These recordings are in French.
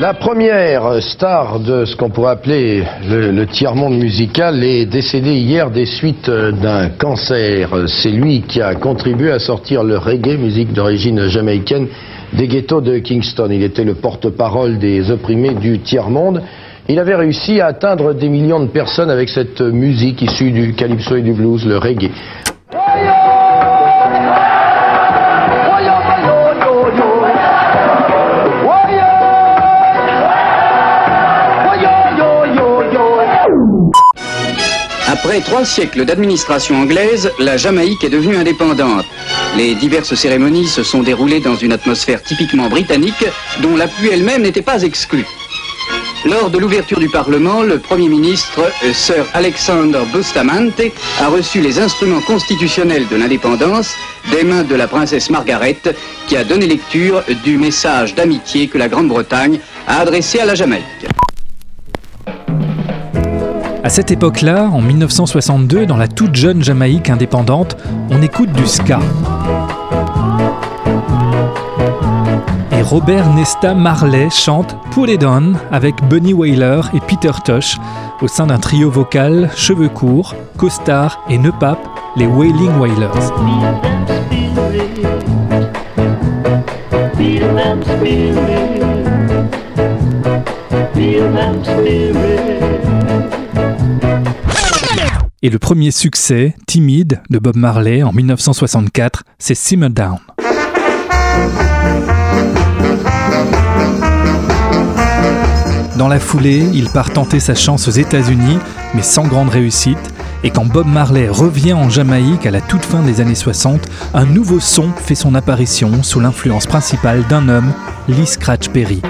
La première star de ce qu'on pourrait appeler le, tiers-monde musical est décédée hier des suites d'un cancer. C'est lui qui a contribué à sortir le reggae, musique d'origine jamaïcaine, des ghettos de Kingston. Il était le porte-parole des opprimés du tiers-monde. Il avait réussi à atteindre des millions de personnes avec cette musique issue du calypso et du blues, le reggae. Après trois siècles d'administration anglaise, la Jamaïque est devenue indépendante. Les diverses cérémonies se sont déroulées dans une atmosphère typiquement britannique, dont la pluie elle-même n'était pas exclue. Lors de l'ouverture du Parlement, le Premier ministre, euh, Sir Alexander Bustamante, a reçu les instruments constitutionnels de l'indépendance des mains de la princesse Margaret, qui a donné lecture du message d'amitié que la Grande-Bretagne a adressé à la Jamaïque. À cette époque-là, en 1962, dans la toute jeune Jamaïque indépendante, on écoute du ska. Et Robert Nesta Marley chante Pull It On avec Bunny Wailer et Peter Tosh au sein d'un trio vocal cheveux courts, costard et nœud pape, les Wailing Wailers. Et le premier succès, Timide, de Bob Marley en 1964, c'est Simmer Down. Dans la foulée, il part tenter sa chance aux États-Unis, mais sans grande réussite. Et quand Bob Marley revient en Jamaïque à la toute fin des années 60, un nouveau son fait son apparition sous l'influence principale d'un homme, Lee Scratch Perry.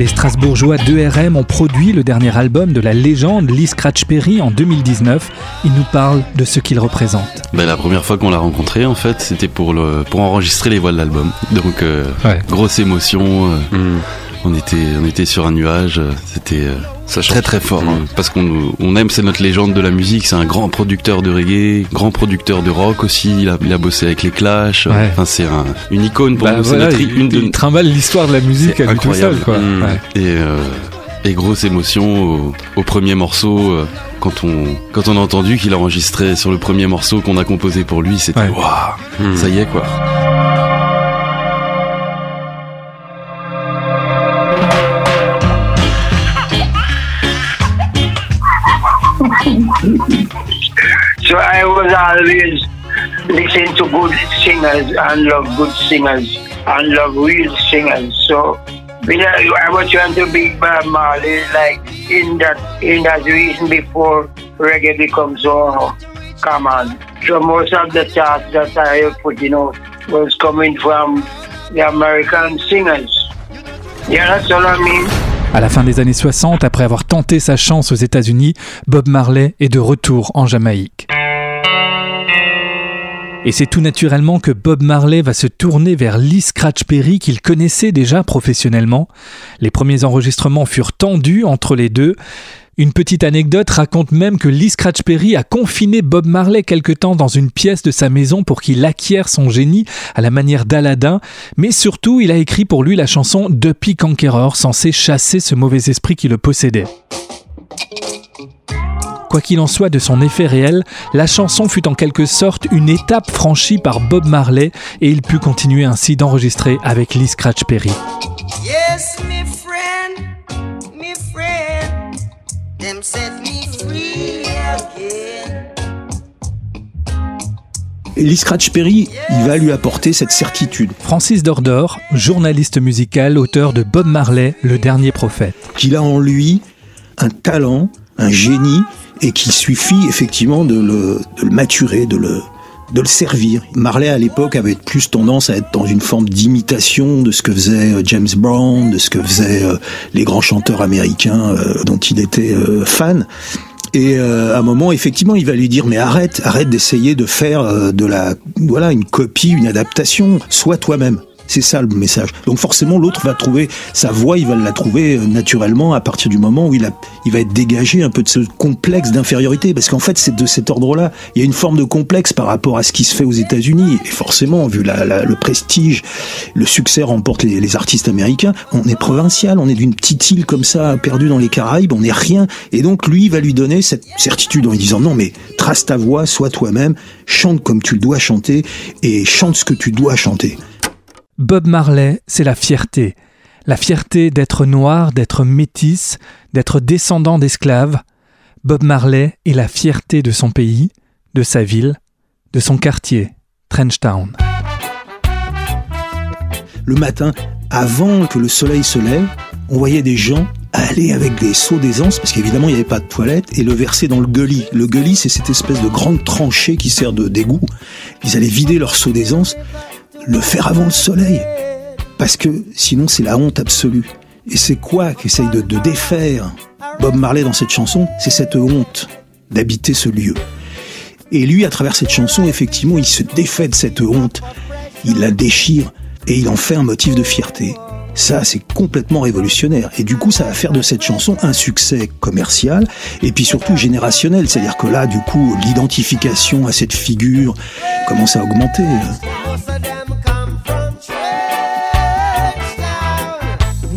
Les Strasbourgeois 2RM ont produit le dernier album de la légende Lee Scratch Perry en 2019. Il nous parle de ce qu'il représente. Ben, la première fois qu'on l'a rencontré, en fait, c'était pour, le, pour enregistrer les voix de l'album. Donc, euh, grosse émotion. Euh, mm. On, était, on était sur un nuage. C'était euh, très très fort. Hein, mm. parce qu'on on aime, c'est notre légende de la musique. C'est un grand producteur de reggae, grand producteur de rock aussi. Il a, il a bossé avec les Clash. Enfin, c'est un, une icône pour bah nous. Voilà, notre, une il, trimballe l'histoire de la musique à lui tout seul. Quoi. Mm. Et, euh, et grosse émotion au, premier morceau. Euh, quand on, quand on a entendu qu'il a enregistré sur le premier morceau qu'on a composé pour lui, c'était waouh, ça y est quoi. Singers and love good singers and love real singers. So I was trying to be Bob Marley like in that in that reason before reggae becomes so common. So most of the charts that I put, you know, was coming from the American singers. Yeah, that's all I mean. À la fin des années 60, après avoir tenté sa chance aux États-Unis, Bob Marley est de retour en Jamaïque. Et c'est tout naturellement que Bob Marley va se tourner vers Lee Scratch Perry qu'il connaissait déjà professionnellement. Les premiers enregistrements furent tendus entre les deux, une petite anecdote raconte même que Lee Scratch Perry a confiné Bob Marley quelque temps dans une pièce de sa maison pour qu'il acquiert son génie à la manière d'Aladin, mais surtout il a écrit pour lui la chanson Duppy Conqueror censée chasser ce mauvais esprit qui le possédait. Quoi qu'il en soit de son effet réel, la chanson fut en quelque sorte une étape franchie par Bob Marley et il put continuer ainsi d'enregistrer avec Lee Scratch Perry. Lee Scratch Perry, il va lui apporter cette certitude. Francis Dordor, journaliste musical, auteur de Bob Marley, le dernier prophète. Qu'il a en lui un talent, un génie, et qu'il suffit effectivement de le, maturer, de le, de le servir. Marley à l'époque avait plus tendance à être dans une forme d'imitation de ce que faisait euh, James Brown, de ce que faisaient euh, les grands chanteurs américains euh, dont il était fan. Et euh, à un moment, effectivement, il va lui dire mais arrête, arrête d'essayer de faire de la voilà une copie, une adaptation. Sois toi-même. C'est ça le message. Donc forcément, l'autre va trouver sa voix, il va la trouver euh, naturellement à partir du moment où il, a, il va être dégagé un peu de ce complexe d'infériorité. Parce qu'en fait, c'est de cet ordre-là. Il y a une forme de complexe par rapport à ce qui se fait aux États-Unis. Et forcément, vu la, le prestige, le succès remporte les, les artistes américains, on est provincial, on est d'une petite île comme ça, perdue dans les Caraïbes, on n'est rien. Et donc, lui, va lui donner cette certitude en lui disant non, mais trace ta voix, sois toi-même, chante comme tu le dois chanter et chante ce que tu dois chanter. Bob Marley, c'est la fierté. La fierté d'être noir, d'être métis, d'être descendant d'esclaves. Bob Marley est la fierté de son pays, de sa ville, de son quartier, Trenchtown. Le matin, avant que le soleil se lève, on voyait des gens aller avec des seaux d'aisance, parce qu'évidemment il n'y avait pas de toilette, et le verser dans le gully. Le gully, c'est cette espèce de grande tranchée qui sert de d'égout. Ils allaient vider leur seau d'aisance, le faire avant le soleil, parce que sinon c'est la honte absolue. Et c'est quoi qu'essaye de, défaire Bob Marley dans cette chanson? C'est cette honte d'habiter ce lieu. Et lui, à travers cette chanson, effectivement, il se défait de cette honte, il la déchire, et il en fait un motif de fierté. Ça, c'est complètement révolutionnaire. Et du coup, ça va faire de cette chanson un succès commercial et puis surtout générationnel. C'est-à-dire que là, du coup, l'identification à cette figure commence à augmenter.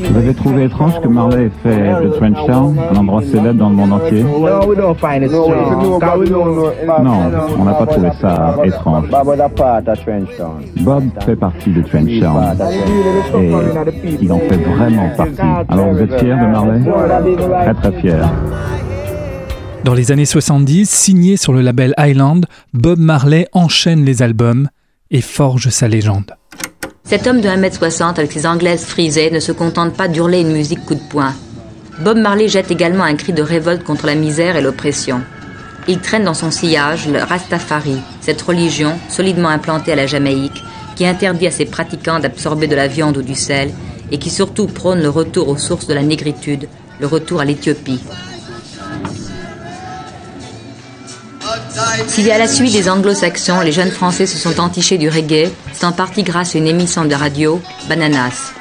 Vous avez trouvé étrange que Marley ait fait de Trenchtown un endroit célèbre dans le monde entier Non, on n'a pas trouvé ça étrange. Bob fait partie de Trenchtown et il en fait vraiment partie. Alors vous êtes fier de Marley? Très très fier. Dans les années 70, signé sur le label Island, Bob Marley enchaîne les albums et forge sa légende. Cet homme de 1m60 avec ses anglaises frisées ne se contente pas d'hurler une musique coup de poing. Bob Marley jette également un cri de révolte contre la misère et l'oppression. Il traîne dans son sillage le Rastafari, cette religion solidement implantée à la Jamaïque, qui interdit à ses pratiquants d'absorber de la viande ou du sel, et qui surtout prône le retour aux sources de la négritude, le retour à l'Éthiopie. Si à la suite des anglo-saxons, les jeunes Français se sont entichés du reggae, c'est en partie grâce à une émission de radio, Bananas.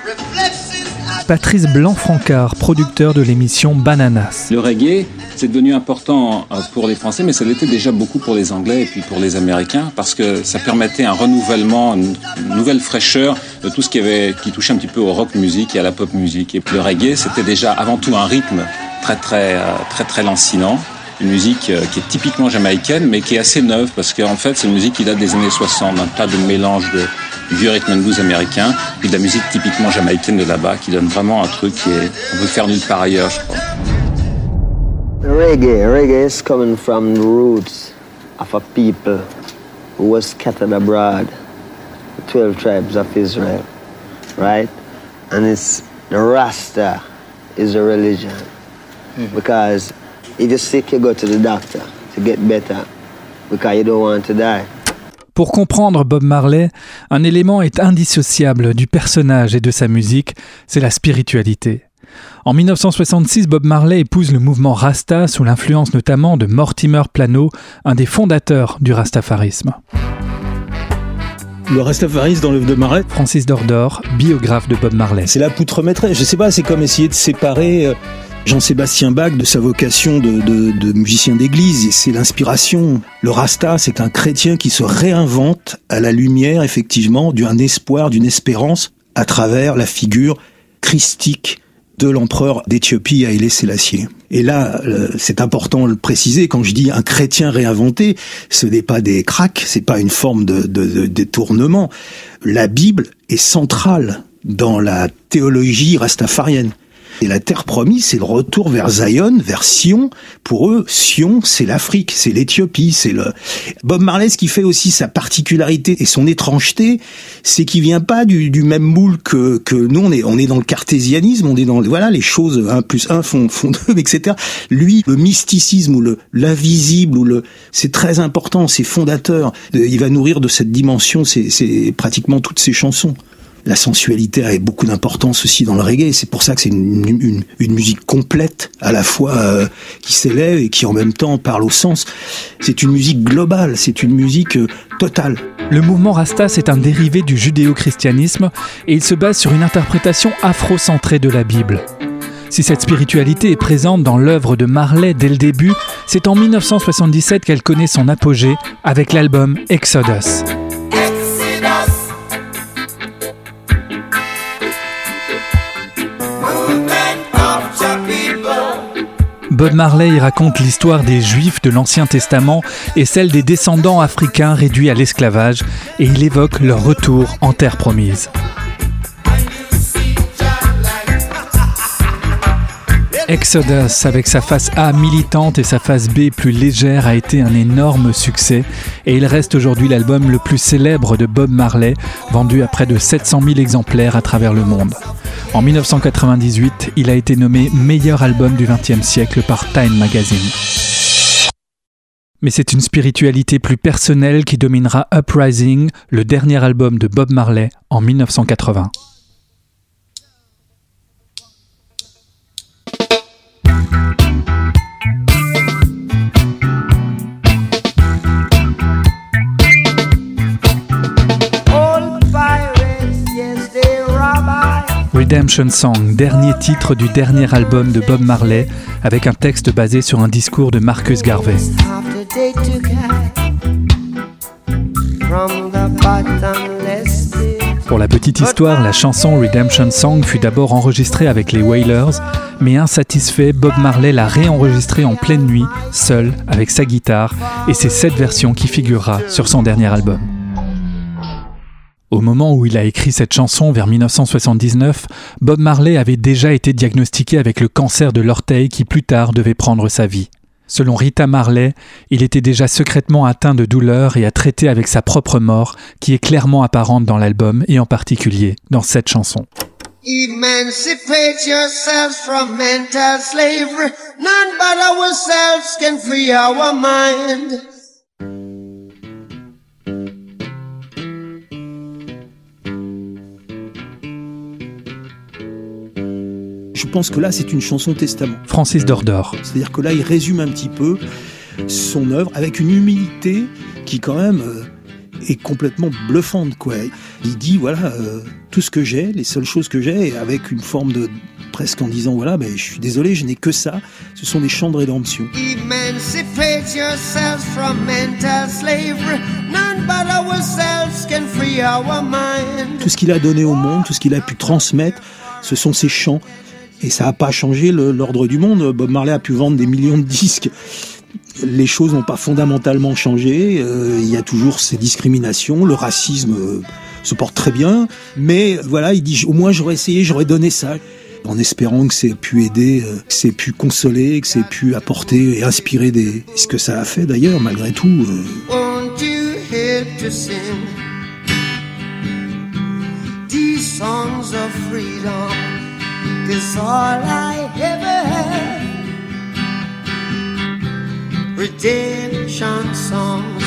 Patrice Blanc-Francard, producteur de l'émission Bananas. Le reggae, c'est devenu important euh, pour les Français, mais ça l'était déjà beaucoup pour les Anglais et puis pour les Américains, parce que ça permettait un renouvellement, une nouvelle fraîcheur de tout ce qui, avait, qui touchait un petit peu au rock music et à la pop music. Et le reggae, c'était déjà avant tout un rythme très très euh, très très lancinant une musique euh, qui est typiquement jamaïcaine, mais qui est assez neuve, parce qu'en fait, c'est une musique qui date des années 60, un tas de mélange de vieux rhythm and blues américain, puis de la musique typiquement jamaïcaine de là-bas, qui donne vraiment un truc qui est, on peut faire nulle part ailleurs, je crois. Reggae, reggae is coming from the roots of a people who was scattered abroad, the 12 tribes of Israel, right? And it's the Rasta is a religion mm-hmm. because Pour comprendre Bob Marley, un élément est indissociable du personnage et de sa musique, c'est la spiritualité. En 1966, Bob Marley épouse le mouvement Rasta sous l'influence notamment de Mortimer Plano, un des fondateurs du rastafarisme. Le rastafarisme dans l'œuvre de Marley? Francis Dordor, biographe de Bob Marley. C'est la poutre maîtresse. Je sais pas, c'est comme essayer de séparer euh, Jean-Sébastien Bach de sa vocation de, musicien d'église, c'est l'inspiration. Le Rasta, c'est un chrétien qui se réinvente à la lumière, effectivement, d'un espoir, d'une espérance, à travers la figure christique de l'empereur d'Éthiopie, Haïlé Sélassié. Et là, euh, c'est important de le préciser, quand je dis un chrétien réinventé, ce n'est pas des cracks, c'est pas une forme de, de détournement. La Bible est centrale dans la théologie rastafarienne. Et la terre promise, c'est le retour vers Zion, vers Sion. Pour eux, Sion, c'est l'Afrique, c'est l'Éthiopie, c'est le... Bob Marley, ce qui fait aussi sa particularité et son étrangeté, c'est qu'il vient pas du, même moule que, que nous, on est, on est dans le cartésianisme, on est dans, voilà, les choses, 1 plus 1 font, font 2, etc. Lui, le mysticisme ou le, l'invisible ou le, c'est très important, c'est fondateur. Il va nourrir de cette dimension, c'est pratiquement toutes ses chansons. La sensualité avait beaucoup d'importance aussi dans le reggae. C'est pour ça que c'est une, musique complète, à la fois euh, qui s'élève et qui en même temps parle au sens. C'est une musique globale, c'est une musique euh, totale. Le mouvement Rasta, c'est un dérivé du judéo-christianisme et il se base sur une interprétation afro-centrée de la Bible. Si cette spiritualité est présente dans l'œuvre de Marley dès le début, c'est en 1977 qu'elle connaît son apogée avec l'album Exodus. Bob Marley raconte l'histoire des Juifs de l'Ancien Testament et celle des descendants africains réduits à l'esclavage, et il évoque leur retour en terre promise. Exodus, avec sa face A militante et sa face B plus légère, a été un énorme succès et il reste aujourd'hui l'album le plus célèbre de Bob Marley, vendu à près de 700 000 exemplaires à travers le monde. En 1998, il a été nommé meilleur album du XXe siècle par Time Magazine. Mais c'est une spiritualité plus personnelle qui dominera Uprising, le dernier album de Bob Marley, en 1980. Redemption Song, dernier titre du dernier album de Bob Marley, avec un texte basé sur un discours de Marcus Garvey. Pour la petite histoire, la chanson Redemption Song fut d'abord enregistrée avec les Wailers, mais insatisfait, Bob Marley l'a réenregistrée en pleine nuit, seul, avec sa guitare, et c'est cette version qui figurera sur son dernier album. Au moment où il a écrit cette chanson, vers 1979, Bob Marley avait déjà été diagnostiqué avec le cancer de l'orteil qui plus tard devait prendre sa vie. Selon Rita Marley, il était déjà secrètement atteint de douleur et a traité avec sa propre mort, qui est clairement apparente dans l'album et en particulier dans cette chanson. Pense que là, c'est une chanson testament. Francis Dordor. C'est-à-dire que là, il résume un petit peu son œuvre avec une humilité qui, quand même, euh, est complètement bluffante. Quoi. Il dit voilà, euh, tout ce que j'ai, les seules choses que j'ai, avec une forme de presque en disant voilà, ben, je suis désolé, je n'ai que ça. Ce sont des chants de rédemption. Tout ce qu'il a donné au monde, tout ce qu'il a pu transmettre, ce sont ces chants et ça n'a pas changé l'ordre du monde. Bob Marley a pu vendre des millions de disques. Les choses n'ont pas fondamentalement changé. Euh, il y a toujours ces discriminations. Le racisme euh, se porte très bien. Mais voilà, il dit au moins j'aurais essayé, j'aurais donné ça. En espérant que c'est pu aider, euh, que c'est pu consoler, que c'est pu apporter et inspirer des. Ce que ça a fait d'ailleurs, malgré tout. songs of freedom? Is all I ever had. Redemption songs,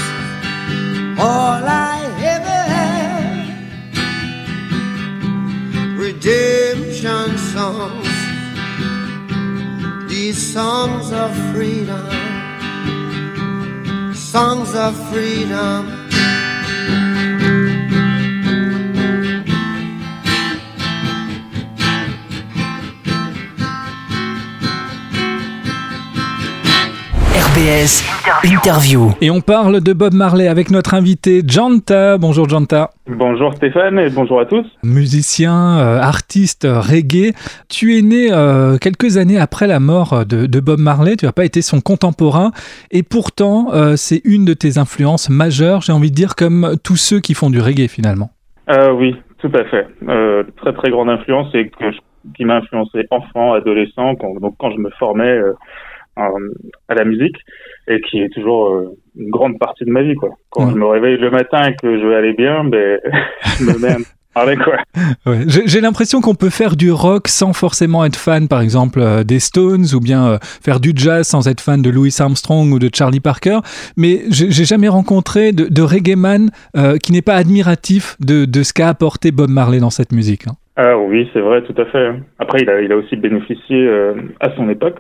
all I ever had. Redemption songs, these songs of freedom, songs of freedom. Interview. Et on parle de Bob Marley avec notre invité Janta. Bonjour Janta. Bonjour Stéphane et bonjour à tous. Musicien, euh, artiste reggae. Tu es né euh, quelques années après la mort de, Bob Marley. Tu n'as pas été son contemporain et pourtant euh, c'est une de tes influences majeures, j'ai envie de dire, comme tous ceux qui font du reggae finalement. oui, tout à fait. très très grande influence et qui m'a influencé enfant, adolescent, quand, donc quand je me formais à la musique et qui est toujours euh, une grande partie de ma vie quoi. Quand je me réveille le matin et que je vais aller bien, ben je me mets. Ouais. J'ai l'impression qu'on peut faire du rock sans forcément être fan, par exemple, euh, des Stones, ou bien euh, faire du jazz sans être fan de Louis Armstrong ou de Charlie Parker, mais j'ai jamais rencontré de, de reggae man euh, qui n'est pas admiratif de, de ce qu'a apporté Bob Marley dans cette musique. Hein. Ah oui, c'est vrai, tout à fait. Après, il a, il a aussi bénéficié à son époque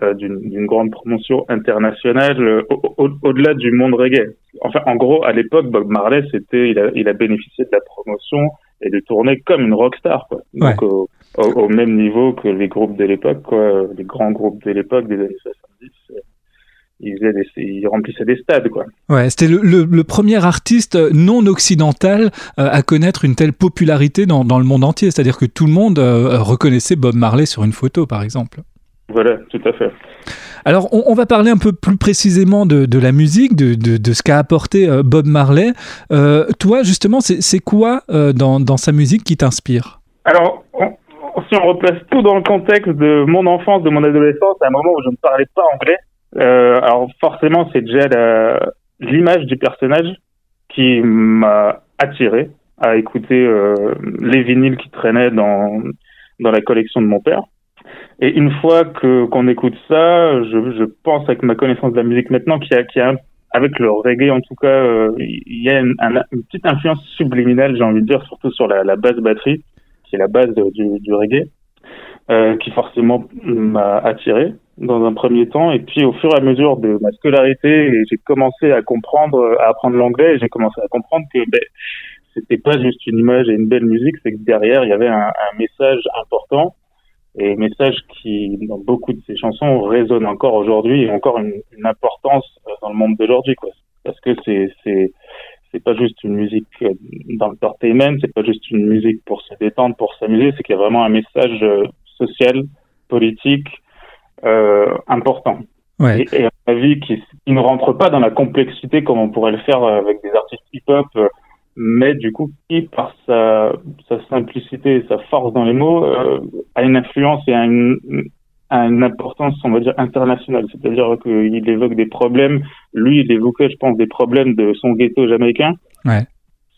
d'une grande promotion internationale euh, au-delà du monde reggae. Enfin, en gros, à l'époque, Bob Marley, c'était, il a, il a bénéficié de la promotion et de tourner comme une rockstar, quoi. Donc, au, au, même niveau que les groupes de l'époque, quoi, les grands groupes de l'époque des années 70. Euh, ils, des, ils, remplissaient des stades, quoi. Ouais, c'était le, le, premier artiste non occidental à connaître une telle popularité dans, dans le monde entier. C'est-à-dire que tout le monde reconnaissait Bob Marley sur une photo, par exemple. Voilà, tout à fait. Alors, on, va parler un peu plus précisément de, de la musique, de, de, de ce qu'a apporté euh, Bob Marley. Euh, toi, justement, c'est quoi euh, dans, dans, sa musique qui t'inspire? Alors, si on replace tout dans le contexte de mon enfance, de mon adolescence, à un moment où je ne parlais pas anglais, alors forcément, c'est déjà l'image du personnage qui m'a attiré à écouter les vinyles qui traînaient dans, dans la collection de mon père. Et une fois que qu'on écoute ça, je, je pense avec ma connaissance de la musique maintenant qu'il y a, qu'il y a avec le reggae en tout cas, euh, il y a une, une, petite influence subliminale, j'ai envie de dire, surtout sur la, la basse batterie, qui est la base du, du reggae, euh, qui forcément m'a attiré dans un premier temps. Et puis au fur et à mesure de ma scolarité, j'ai commencé à comprendre, à apprendre l'anglais, j'ai commencé à comprendre que ben, c'était pas juste une image et une belle musique, c'est que derrière il y avait un, un message important et message qui, dans beaucoup de ces chansons, résonne encore aujourd'hui et encore une, une, importance euh, dans le monde d'aujourd'hui, quoi. Parce que c'est, c'est, c'est pas juste une musique euh, d'entertainment, c'est pas juste une musique pour se détendre, pour s'amuser, c'est qu'il y a vraiment un message euh, social, politique, euh, important. Ouais. Et, et, à mon avis, qui, qui, ne rentre pas dans la complexité comme on pourrait le faire avec des artistes hip-hop, mais du coup qui par sa, sa simplicité et sa force dans les mots euh, a une influence et a une, a une importance on va dire internationale. C'est-à-dire qu'il évoque des problèmes lui il évoquait je pense des problèmes de son ghetto jamaïcain. Ouais.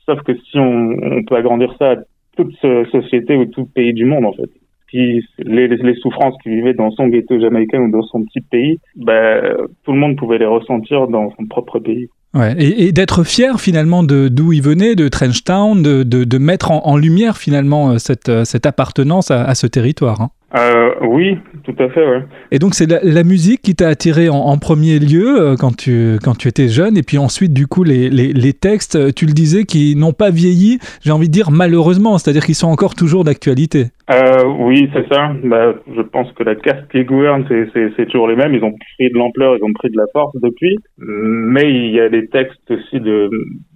sauf que si on, on peut agrandir ça à toute société ou tout pays du monde en fait qui les, les souffrances qu'il vivait dans son ghetto jamaïcain ou dans son petit pays bah, tout le monde pouvait les ressentir dans son propre pays Ouais, et, d'être fier finalement d'où il venait, de Trenchtown, de, de, mettre en, lumière finalement euh, cette, euh, cette appartenance à, à ce territoire. Hein. Euh, oui, tout à fait, ouais. Et donc c'est la, la, musique qui t'a attiré en, en, premier lieu euh, quand tu quand tu étais jeune, et puis ensuite du coup les, les, les textes, tu le disais, qui n'ont pas vieilli, j'ai envie de dire malheureusement, c'est-à-dire qu'ils sont encore toujours d'actualité. Euh, oui, c'est ça. Bah, je pense que la caste qui gouverne, c'est toujours les mêmes. Ils ont pris de l'ampleur, ils ont pris de la force depuis, mais il y a des textes aussi de,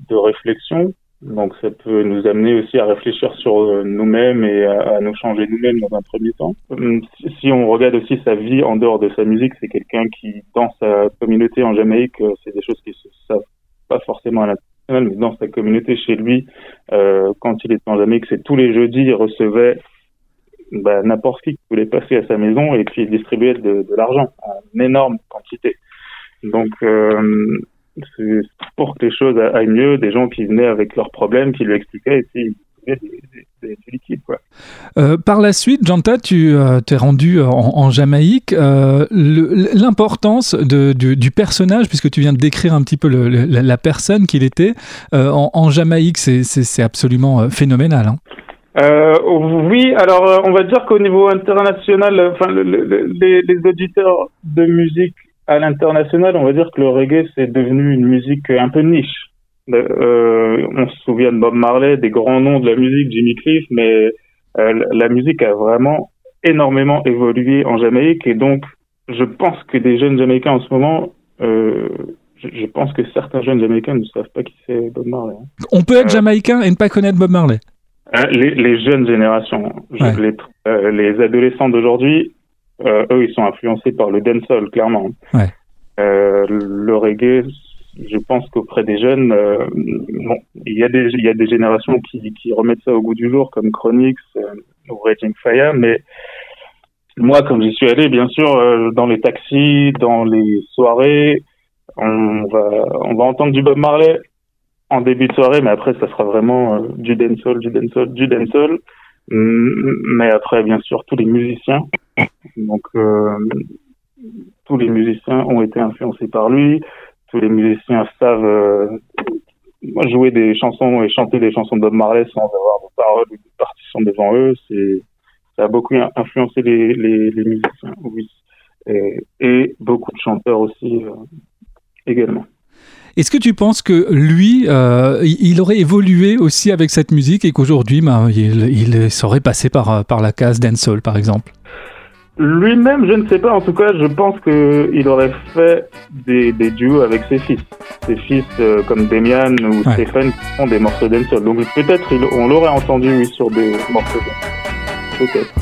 de réflexion donc ça peut nous amener aussi à réfléchir sur euh, nous-mêmes et à, nous changer nous-mêmes dans un premier temps. Hum, si on regarde aussi sa vie en dehors de sa musique, c'est quelqu'un qui, dans sa communauté en Jamaïque, euh, c'est des choses qui se savent pas forcément à l'international, mais dans sa communauté chez lui, euh, quand il était en Jamaïque, c'est tous les jeudis, il recevait bah, n'importe qui qui voulait passer à sa maison et puis il distribuait de, l'argent en énorme quantité. Donc pour que les choses aillent mieux, des gens qui venaient avec leurs problèmes, qui lui expliquaient et puis des, des. Quoi. Euh, par la suite, Janta, tu euh, t'es rendu en, en Jamaïque. Euh, L'importance du, du, personnage, puisque tu viens de décrire un petit peu le, le, la personne qu'il était, euh, en, en, Jamaïque, c'est absolument euh, phénoménal. Hein. Euh, oui, alors on va dire qu'au niveau international, enfin le, le, les, les, auditeurs de musique à l'international, on va dire que le reggae c'est devenu une musique un peu niche. Euh, on se souvient de Bob Marley, des grands noms de la musique, Jimmy Cliff, mais euh, la musique a vraiment énormément évolué en Jamaïque et donc je pense que des jeunes Jamaïcains en ce moment, euh, je, je, pense que certains jeunes Jamaïcains ne savent pas qui c'est Bob Marley. Hein. On peut être Jamaïcain et ne pas connaître Bob Marley. Hein, les, les, jeunes générations, ouais. les, les, adolescents d'aujourd'hui, euh, eux, ils sont influencés par le dancehall, clairement. Ouais. Euh, le reggae, je pense qu'auprès des jeunes, euh, bon, il y a des il y a des générations qui, qui remettent ça au goût du jour, comme Chronix ou Raging Fire, mais moi, comme j'y suis allé, bien sûr, dans les taxis, dans les soirées, on va on va entendre du Bob Marley en début de soirée, mais après, ça sera vraiment du dancehall, du dancehall, du dancehall. Mais après, bien sûr, tous les musiciens. Donc, euh, tous les musiciens ont été influencés par lui. Tous les musiciens savent euh, jouer des chansons et chanter des chansons de Bob Marley sans avoir de paroles ou de partitions devant eux. C'est, ça a beaucoup influencé les, les, les musiciens, oui. Et, et, beaucoup de chanteurs aussi euh, également. Est-ce que tu penses que lui, euh, il aurait évolué aussi avec cette musique et qu'aujourd'hui, ben, il, il, serait passé par, euh, par la case dancehall, par exemple? Lui-même, je ne sais pas. En tout cas, je pense qu'il aurait fait des, des, duos avec ses fils. Ses fils euh, comme Demian ou ouais. Stéphane qui font des morceaux dancehall. Donc peut-être on l'aurait entendu oui, sur des morceaux. Peut-être.